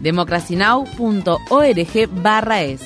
democracynow.org barra es.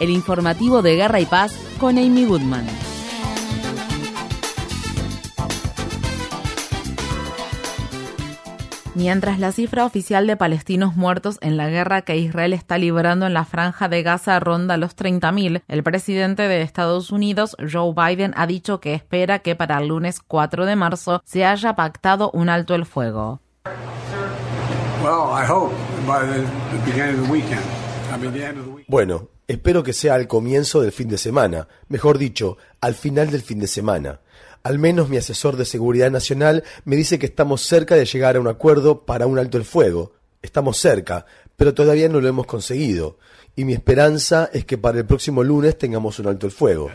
El informativo de Guerra y Paz con Amy Goodman. Mientras la cifra oficial de palestinos muertos en la guerra que Israel está librando en la franja de Gaza ronda los 30.000, el presidente de Estados Unidos, Joe Biden, ha dicho que espera que para el lunes 4 de marzo se haya pactado un alto el fuego. Bueno, espero que sea al comienzo del fin de semana, mejor dicho, al final del fin de semana. Al menos mi asesor de seguridad nacional me dice que estamos cerca de llegar a un acuerdo para un alto el fuego. Estamos cerca, pero todavía no lo hemos conseguido. Y mi esperanza es que para el próximo lunes tengamos un alto el fuego.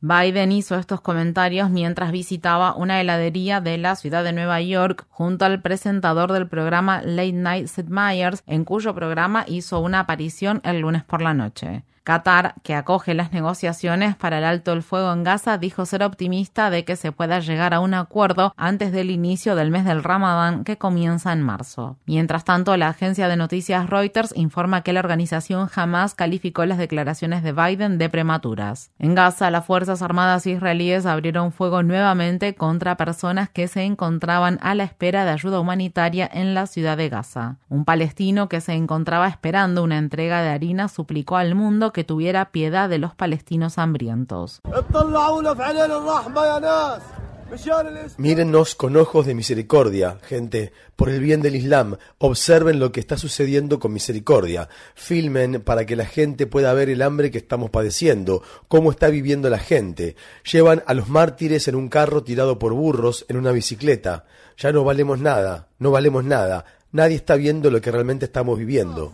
Biden hizo estos comentarios mientras visitaba una heladería de la ciudad de Nueva York junto al presentador del programa Late Night Sid Meyers, en cuyo programa hizo una aparición el lunes por la noche. Qatar, que acoge las negociaciones para el alto el fuego en Gaza, dijo ser optimista de que se pueda llegar a un acuerdo antes del inicio del mes del Ramadán que comienza en marzo. Mientras tanto, la agencia de noticias Reuters informa que la organización jamás calificó las declaraciones de Biden de prematuras. En Gaza, las Fuerzas Armadas israelíes abrieron fuego nuevamente contra personas que se encontraban a la espera de ayuda humanitaria en la ciudad de Gaza. Un palestino que se encontraba esperando una entrega de harina suplicó al mundo que tuviera piedad de los palestinos hambrientos. Mírennos con ojos de misericordia, gente, por el bien del Islam. Observen lo que está sucediendo con misericordia. Filmen para que la gente pueda ver el hambre que estamos padeciendo, cómo está viviendo la gente. Llevan a los mártires en un carro tirado por burros, en una bicicleta. Ya no valemos nada, no valemos nada. Nadie está viendo lo que realmente estamos viviendo.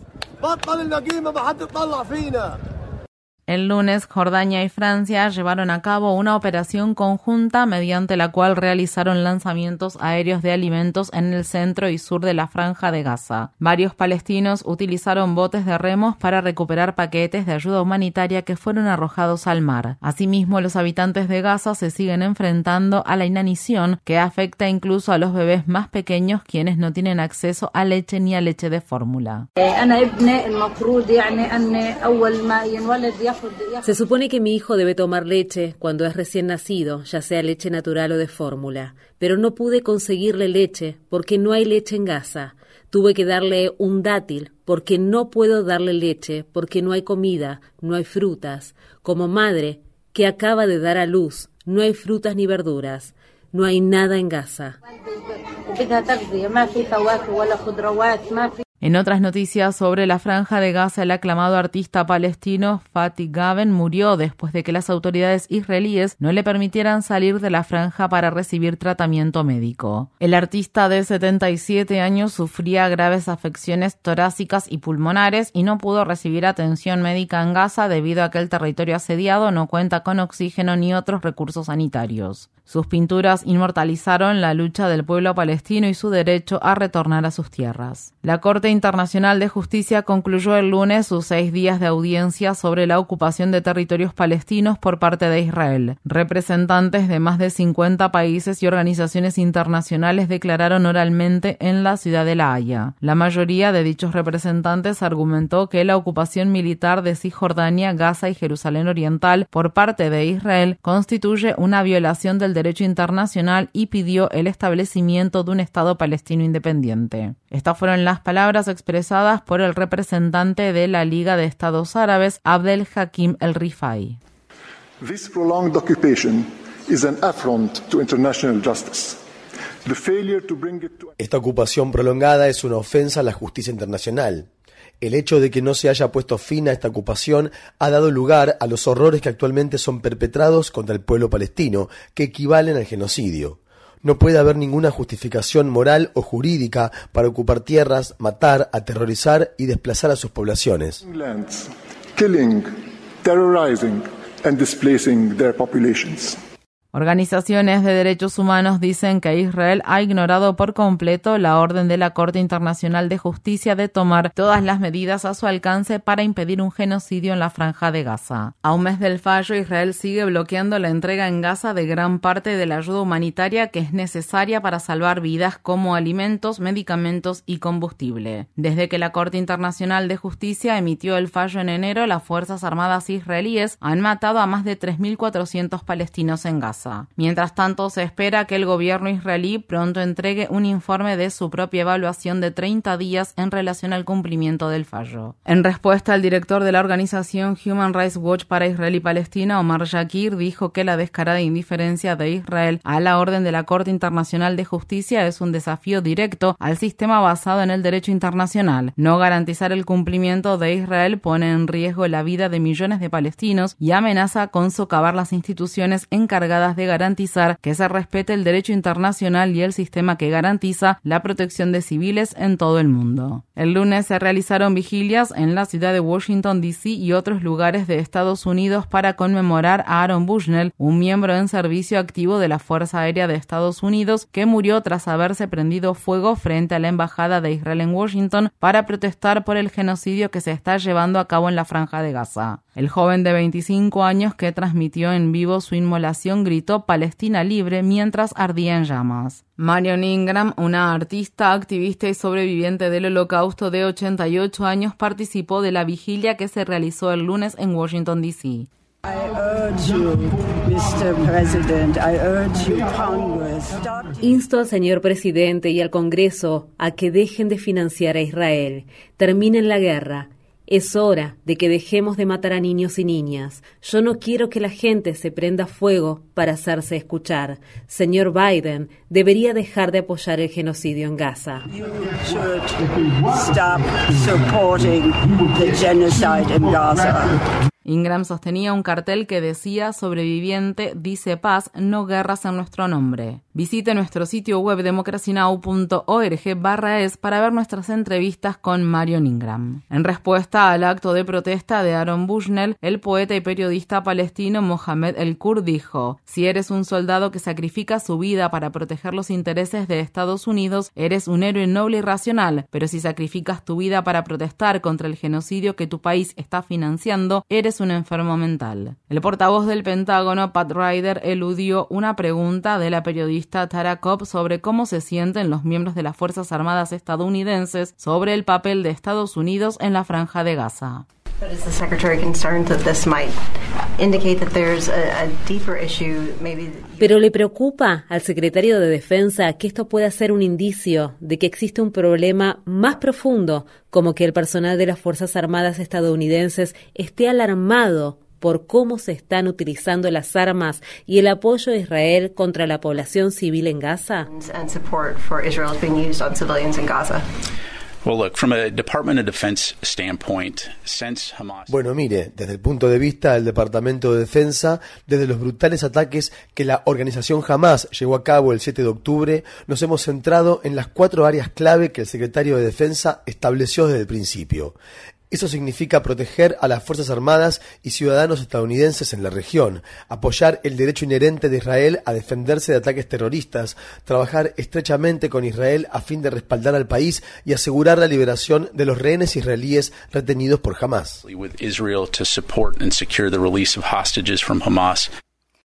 El lunes, Jordania y Francia llevaron a cabo una operación conjunta mediante la cual realizaron lanzamientos aéreos de alimentos en el centro y sur de la franja de Gaza. Varios palestinos utilizaron botes de remos para recuperar paquetes de ayuda humanitaria que fueron arrojados al mar. Asimismo, los habitantes de Gaza se siguen enfrentando a la inanición que afecta incluso a los bebés más pequeños quienes no tienen acceso a leche ni a leche de fórmula. Se supone que mi hijo debe tomar leche cuando es recién nacido, ya sea leche natural o de fórmula, pero no pude conseguirle leche porque no hay leche en Gaza. Tuve que darle un dátil porque no puedo darle leche, porque no hay comida, no hay frutas. Como madre que acaba de dar a luz, no hay frutas ni verduras, no hay nada en Gaza. En otras noticias sobre la franja de Gaza, el aclamado artista palestino Fatih Gaben murió después de que las autoridades israelíes no le permitieran salir de la franja para recibir tratamiento médico. El artista de 77 años sufría graves afecciones torácicas y pulmonares y no pudo recibir atención médica en Gaza debido a que el territorio asediado no cuenta con oxígeno ni otros recursos sanitarios. Sus pinturas inmortalizaron la lucha del pueblo palestino y su derecho a retornar a sus tierras. La Corte Internacional de Justicia concluyó el lunes sus seis días de audiencia sobre la ocupación de territorios palestinos por parte de Israel. Representantes de más de 50 países y organizaciones internacionales declararon oralmente en la ciudad de La Haya. La mayoría de dichos representantes argumentó que la ocupación militar de Cisjordania, Gaza y Jerusalén Oriental por parte de Israel constituye una violación del derecho internacional y pidió el establecimiento de un Estado palestino independiente. Estas fueron las palabras expresadas por el representante de la Liga de Estados Árabes, Abdel Hakim El Rifai. This prolonged occupation is an affront to international justice. Esta ocupación prolongada es una ofensa a la justicia internacional. El hecho de que no se haya puesto fin a esta ocupación ha dado lugar a los horrores que actualmente son perpetrados contra el pueblo palestino, que equivalen al genocidio. No puede haber ninguna justificación moral o jurídica para ocupar tierras, matar, aterrorizar y desplazar a sus poblaciones. Killing, terrorizing, and displacing their populations. Organizaciones de derechos humanos dicen que Israel ha ignorado por completo la orden de la Corte Internacional de Justicia de tomar todas las medidas a su alcance para impedir un genocidio en la franja de Gaza. A un mes del fallo, Israel sigue bloqueando la entrega en Gaza de gran parte de la ayuda humanitaria que es necesaria para salvar vidas como alimentos, medicamentos y combustible. Desde que la Corte Internacional de Justicia emitió el fallo en enero, las Fuerzas Armadas israelíes han matado a más de 3.400 palestinos en Gaza. Mientras tanto, se espera que el gobierno israelí pronto entregue un informe de su propia evaluación de 30 días en relación al cumplimiento del fallo. En respuesta, el director de la organización Human Rights Watch para Israel y Palestina, Omar Shakir, dijo que la descarada indiferencia de Israel a la orden de la Corte Internacional de Justicia es un desafío directo al sistema basado en el derecho internacional. No garantizar el cumplimiento de Israel pone en riesgo la vida de millones de palestinos y amenaza con socavar las instituciones encargadas de garantizar que se respete el derecho internacional y el sistema que garantiza la protección de civiles en todo el mundo. El lunes se realizaron vigilias en la ciudad de Washington, D.C. y otros lugares de Estados Unidos para conmemorar a Aaron Bushnell, un miembro en servicio activo de la Fuerza Aérea de Estados Unidos que murió tras haberse prendido fuego frente a la Embajada de Israel en Washington para protestar por el genocidio que se está llevando a cabo en la Franja de Gaza. El joven de 25 años que transmitió en vivo su inmolación gritó Palestina libre mientras ardía en llamas. Marion Ingram, una artista, activista y sobreviviente del holocausto de 88 años, participó de la vigilia que se realizó el lunes en Washington, D.C. Insto al señor presidente y al Congreso a que dejen de financiar a Israel, terminen la guerra es hora de que dejemos de matar a niños y niñas. Yo no quiero que la gente se prenda fuego para hacerse escuchar. Señor Biden, debería dejar de apoyar el genocidio en Gaza. Ingram sostenía un cartel que decía sobreviviente dice paz, no guerras en nuestro nombre. Visite nuestro sitio web democracynow.org barra es para ver nuestras entrevistas con Marion Ingram. En respuesta al acto de protesta de Aaron Bushnell, el poeta y periodista palestino Mohamed El Kur dijo, si eres un soldado que sacrifica su vida para proteger los intereses de Estados Unidos, eres un héroe noble y racional, pero si sacrificas tu vida para protestar contra el genocidio que tu país está financiando, eres un enfermo mental. El portavoz del Pentágono, Pat Ryder, eludió una pregunta de la periodista Tara Cobb sobre cómo se sienten los miembros de las Fuerzas Armadas estadounidenses sobre el papel de Estados Unidos en la franja de Gaza. Pero le preocupa al secretario de Defensa que esto pueda ser un indicio de que existe un problema más profundo, como que el personal de las Fuerzas Armadas estadounidenses esté alarmado por cómo se están utilizando las armas y el apoyo de Israel contra la población civil en Gaza. Bueno, mire, desde el punto de vista del Departamento de Defensa, desde los brutales ataques que la organización Hamas llevó a cabo el 7 de octubre, nos hemos centrado en las cuatro áreas clave que el secretario de Defensa estableció desde el principio. Eso significa proteger a las Fuerzas Armadas y ciudadanos estadounidenses en la región, apoyar el derecho inherente de Israel a defenderse de ataques terroristas, trabajar estrechamente con Israel a fin de respaldar al país y asegurar la liberación de los rehenes israelíes retenidos por Hamas.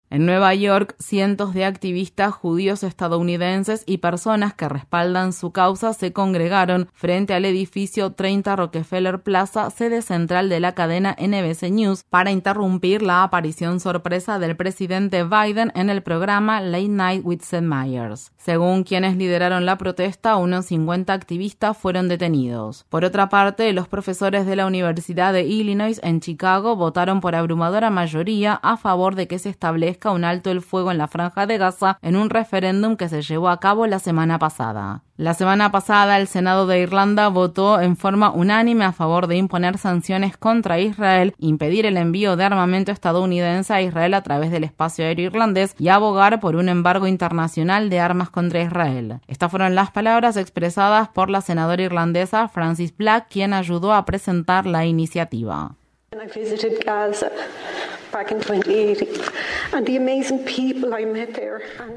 En Nueva York, cientos de activistas judíos estadounidenses y personas que respaldan su causa se congregaron frente al edificio 30 Rockefeller Plaza, sede central de la cadena NBC News, para interrumpir la aparición sorpresa del presidente Biden en el programa Late Night with Seth Meyers. Según quienes lideraron la protesta, unos 50 activistas fueron detenidos. Por otra parte, los profesores de la Universidad de Illinois en Chicago votaron por abrumadora mayoría a favor de que se establezca un alto el fuego en la franja de Gaza en un referéndum que se llevó a cabo la semana pasada. La semana pasada el Senado de Irlanda votó en forma unánime a favor de imponer sanciones contra Israel, impedir el envío de armamento estadounidense a Israel a través del espacio aéreo irlandés y abogar por un embargo internacional de armas contra Israel. Estas fueron las palabras expresadas por la senadora irlandesa Francis Black, quien ayudó a presentar la iniciativa.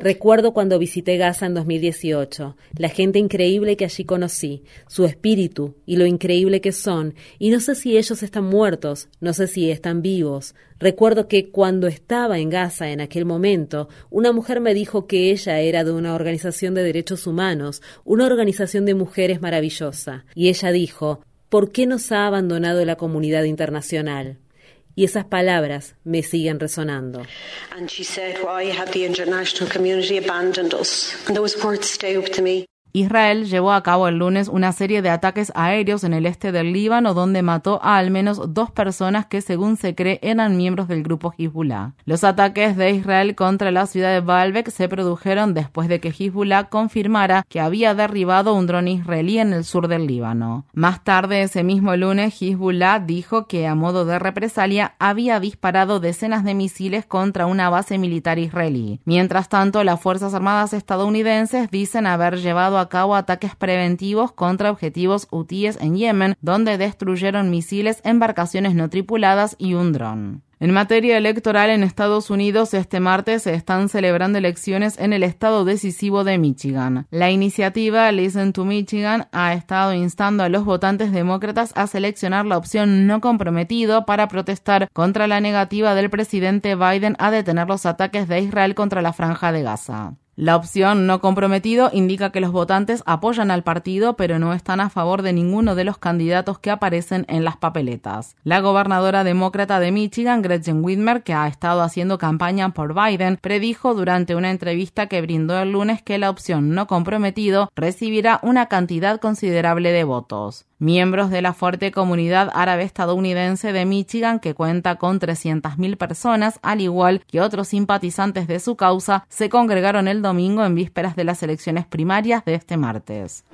Recuerdo cuando visité Gaza en 2018, la gente increíble que allí conocí, su espíritu y lo increíble que son, y no sé si ellos están muertos, no sé si están vivos. Recuerdo que cuando estaba en Gaza en aquel momento, una mujer me dijo que ella era de una organización de derechos humanos, una organización de mujeres maravillosa, y ella dijo, ¿por qué nos ha abandonado la comunidad internacional? Y esas palabras me siguen resonando. Israel llevó a cabo el lunes una serie de ataques aéreos en el este del Líbano donde mató a al menos dos personas que según se cree eran miembros del grupo Hezbollah. Los ataques de Israel contra la ciudad de Baalbek se produjeron después de que Hezbollah confirmara que había derribado un dron israelí en el sur del Líbano. Más tarde ese mismo lunes Hezbollah dijo que a modo de represalia había disparado decenas de misiles contra una base militar israelí. Mientras tanto, las Fuerzas Armadas estadounidenses dicen haber llevado cabo ataques preventivos contra objetivos hutíes en Yemen, donde destruyeron misiles, embarcaciones no tripuladas y un dron. En materia electoral en Estados Unidos, este martes se están celebrando elecciones en el estado decisivo de Michigan. La iniciativa Listen to Michigan ha estado instando a los votantes demócratas a seleccionar la opción no comprometido para protestar contra la negativa del presidente Biden a detener los ataques de Israel contra la franja de Gaza. La opción no comprometido indica que los votantes apoyan al partido pero no están a favor de ninguno de los candidatos que aparecen en las papeletas. La gobernadora demócrata de Michigan, Gretchen Whitmer, que ha estado haciendo campaña por Biden, predijo durante una entrevista que brindó el lunes que la opción no comprometido recibirá una cantidad considerable de votos miembros de la fuerte comunidad árabe estadounidense de Michigan que cuenta con 300.000 personas, al igual que otros simpatizantes de su causa, se congregaron el domingo en vísperas de las elecciones primarias de este martes.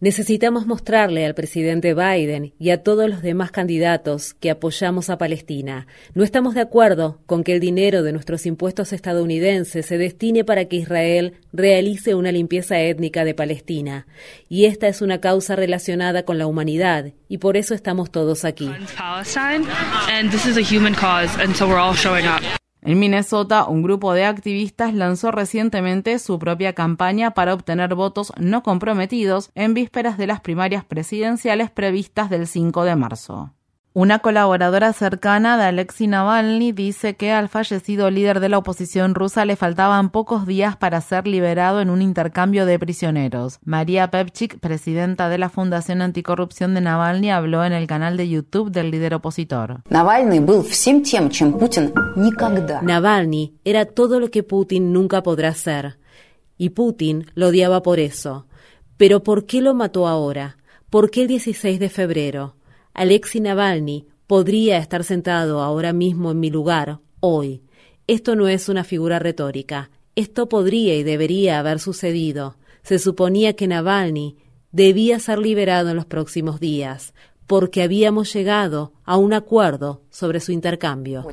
Necesitamos mostrarle al presidente Biden y a todos los demás candidatos que apoyamos a Palestina. No estamos de acuerdo con que el dinero de nuestros impuestos estadounidenses se destine para que Israel realice una limpieza étnica de Palestina. Y esta es una causa relacionada con la humanidad, y por eso estamos todos aquí. En Minnesota, un grupo de activistas lanzó recientemente su propia campaña para obtener votos no comprometidos en vísperas de las primarias presidenciales previstas del 5 de marzo. Una colaboradora cercana de Alexei Navalny dice que al fallecido líder de la oposición rusa le faltaban pocos días para ser liberado en un intercambio de prisioneros. María Pepchik, presidenta de la Fundación Anticorrupción de Navalny, habló en el canal de YouTube del líder opositor. Navalny era todo lo que Putin nunca podrá ser. Y Putin lo odiaba por eso. Pero ¿por qué lo mató ahora? ¿Por qué el 16 de febrero? Alexei Navalny podría estar sentado ahora mismo en mi lugar, hoy. Esto no es una figura retórica. Esto podría y debería haber sucedido. Se suponía que Navalny debía ser liberado en los próximos días, porque habíamos llegado a un acuerdo sobre su intercambio.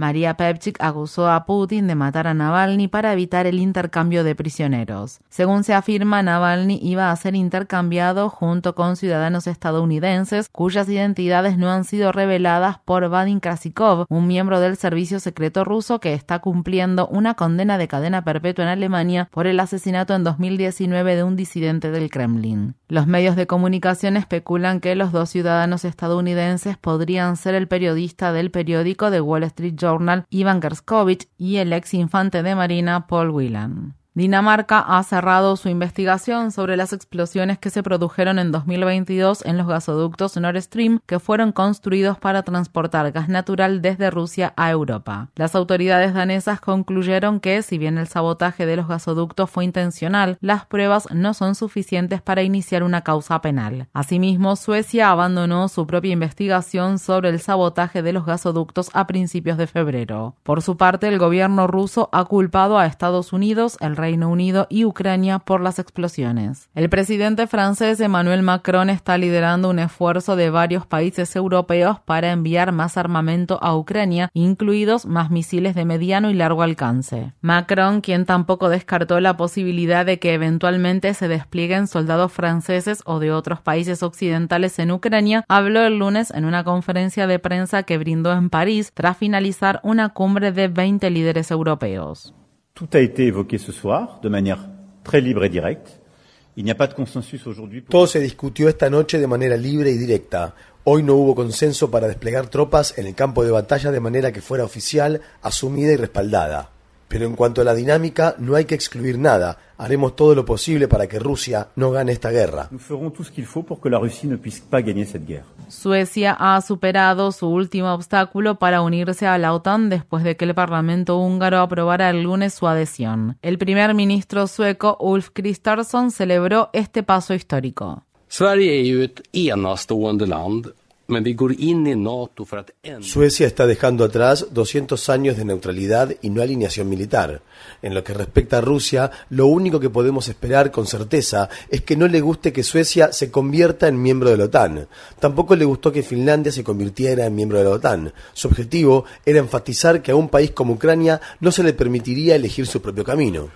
María Pepchik acusó a Putin de matar a Navalny para evitar el intercambio de prisioneros. Según se afirma, Navalny iba a ser intercambiado junto con ciudadanos estadounidenses cuyas identidades no han sido reveladas por Vadim Krasikov, un miembro del servicio secreto ruso que está cumpliendo una condena de cadena perpetua en Alemania por el asesinato en 2019 de un disidente del Kremlin. Los medios de comunicación especulan que los dos ciudadanos estadounidenses podrían ser el periodista del periódico The Wall Street Journal Ivan Gerskovich y el ex infante de Marina Paul Whelan. Dinamarca ha cerrado su investigación sobre las explosiones que se produjeron en 2022 en los gasoductos Nord Stream que fueron construidos para transportar gas natural desde Rusia a Europa. Las autoridades danesas concluyeron que, si bien el sabotaje de los gasoductos fue intencional, las pruebas no son suficientes para iniciar una causa penal. Asimismo, Suecia abandonó su propia investigación sobre el sabotaje de los gasoductos a principios de febrero. Por su parte, el gobierno ruso ha culpado a Estados Unidos, el Reino Unido y Ucrania por las explosiones. El presidente francés Emmanuel Macron está liderando un esfuerzo de varios países europeos para enviar más armamento a Ucrania, incluidos más misiles de mediano y largo alcance. Macron, quien tampoco descartó la posibilidad de que eventualmente se desplieguen soldados franceses o de otros países occidentales en Ucrania, habló el lunes en una conferencia de prensa que brindó en París tras finalizar una cumbre de 20 líderes europeos. Todo se discutió esta noche de manera libre y directa. Hoy no hubo consenso para desplegar tropas en el campo de batalla de manera que fuera oficial, asumida y respaldada. Pero en cuanto a la dinámica, no hay que excluir nada. Haremos todo lo posible para que Rusia no gane esta guerra. Suecia ha superado su último obstáculo para unirse a la OTAN después de que el Parlamento húngaro aprobara el lunes su adhesión. El primer ministro sueco Ulf Kristersson celebró este paso histórico. Suecia está dejando atrás 200 años de neutralidad y no alineación militar. En lo que respecta a Rusia, lo único que podemos esperar con certeza es que no le guste que Suecia se convierta en miembro de la OTAN. Tampoco le gustó que Finlandia se convirtiera en miembro de la OTAN. Su objetivo era enfatizar que a un país como Ucrania no se le permitiría elegir su propio camino.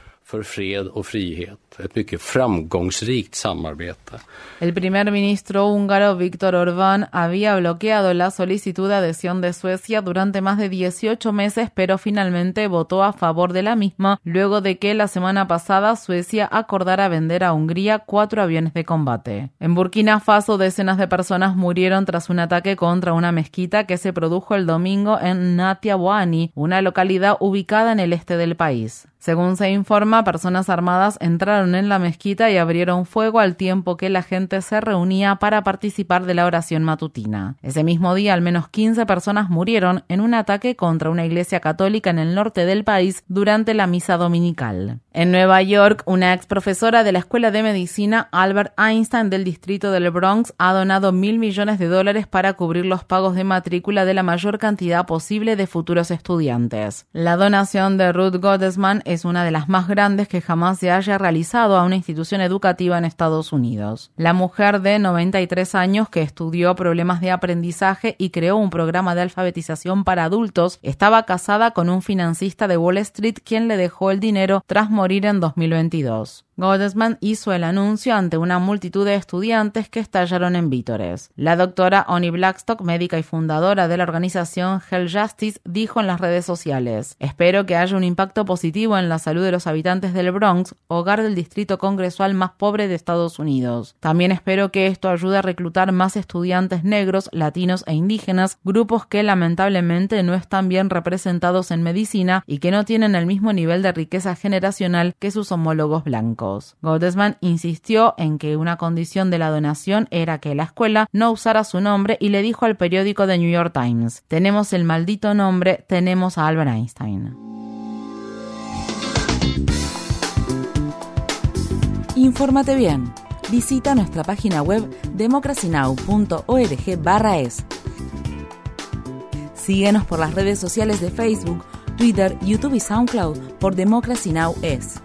El primer ministro húngaro Víctor Orbán había bloqueado la solicitud de adhesión de Suecia durante más de 18 meses, pero finalmente votó a favor de la misma luego de que la semana pasada Suecia acordara vender a Hungría cuatro aviones de combate. En Burkina Faso, decenas de personas murieron tras un ataque contra una mezquita que se produjo el domingo en Natiabuani, una localidad ubicada en el este del país. Según se informa, personas armadas entraron en la mezquita y abrieron fuego al tiempo que la gente se reunía para participar de la oración matutina. Ese mismo día, al menos 15 personas murieron en un ataque contra una iglesia católica en el norte del país durante la misa dominical. En Nueva York, una ex profesora de la Escuela de Medicina Albert Einstein del distrito del Bronx ha donado mil millones de dólares para cubrir los pagos de matrícula de la mayor cantidad posible de futuros estudiantes. La donación de Ruth Gottesman es una de las más grandes que jamás se haya realizado a una institución educativa en Estados Unidos. La mujer de 93 años que estudió problemas de aprendizaje y creó un programa de alfabetización para adultos estaba casada con un financista de Wall Street quien le dejó el dinero tras morir en 2022. Gottesman hizo el anuncio ante una multitud de estudiantes que estallaron en vítores. La doctora Oni Blackstock, médica y fundadora de la organización Health Justice, dijo en las redes sociales: Espero que haya un impacto positivo en la salud de los habitantes del Bronx, hogar del distrito congresual más pobre de Estados Unidos. También espero que esto ayude a reclutar más estudiantes negros, latinos e indígenas, grupos que lamentablemente no están bien representados en medicina y que no tienen el mismo nivel de riqueza generacional que sus homólogos blancos. Gottesman insistió en que una condición de la donación era que la escuela no usara su nombre y le dijo al periódico The New York Times, tenemos el maldito nombre, tenemos a Albert Einstein. Infórmate bien. Visita nuestra página web democracynow.org/es. Síguenos por las redes sociales de Facebook, Twitter, YouTube y SoundCloud por Democracy Now! es.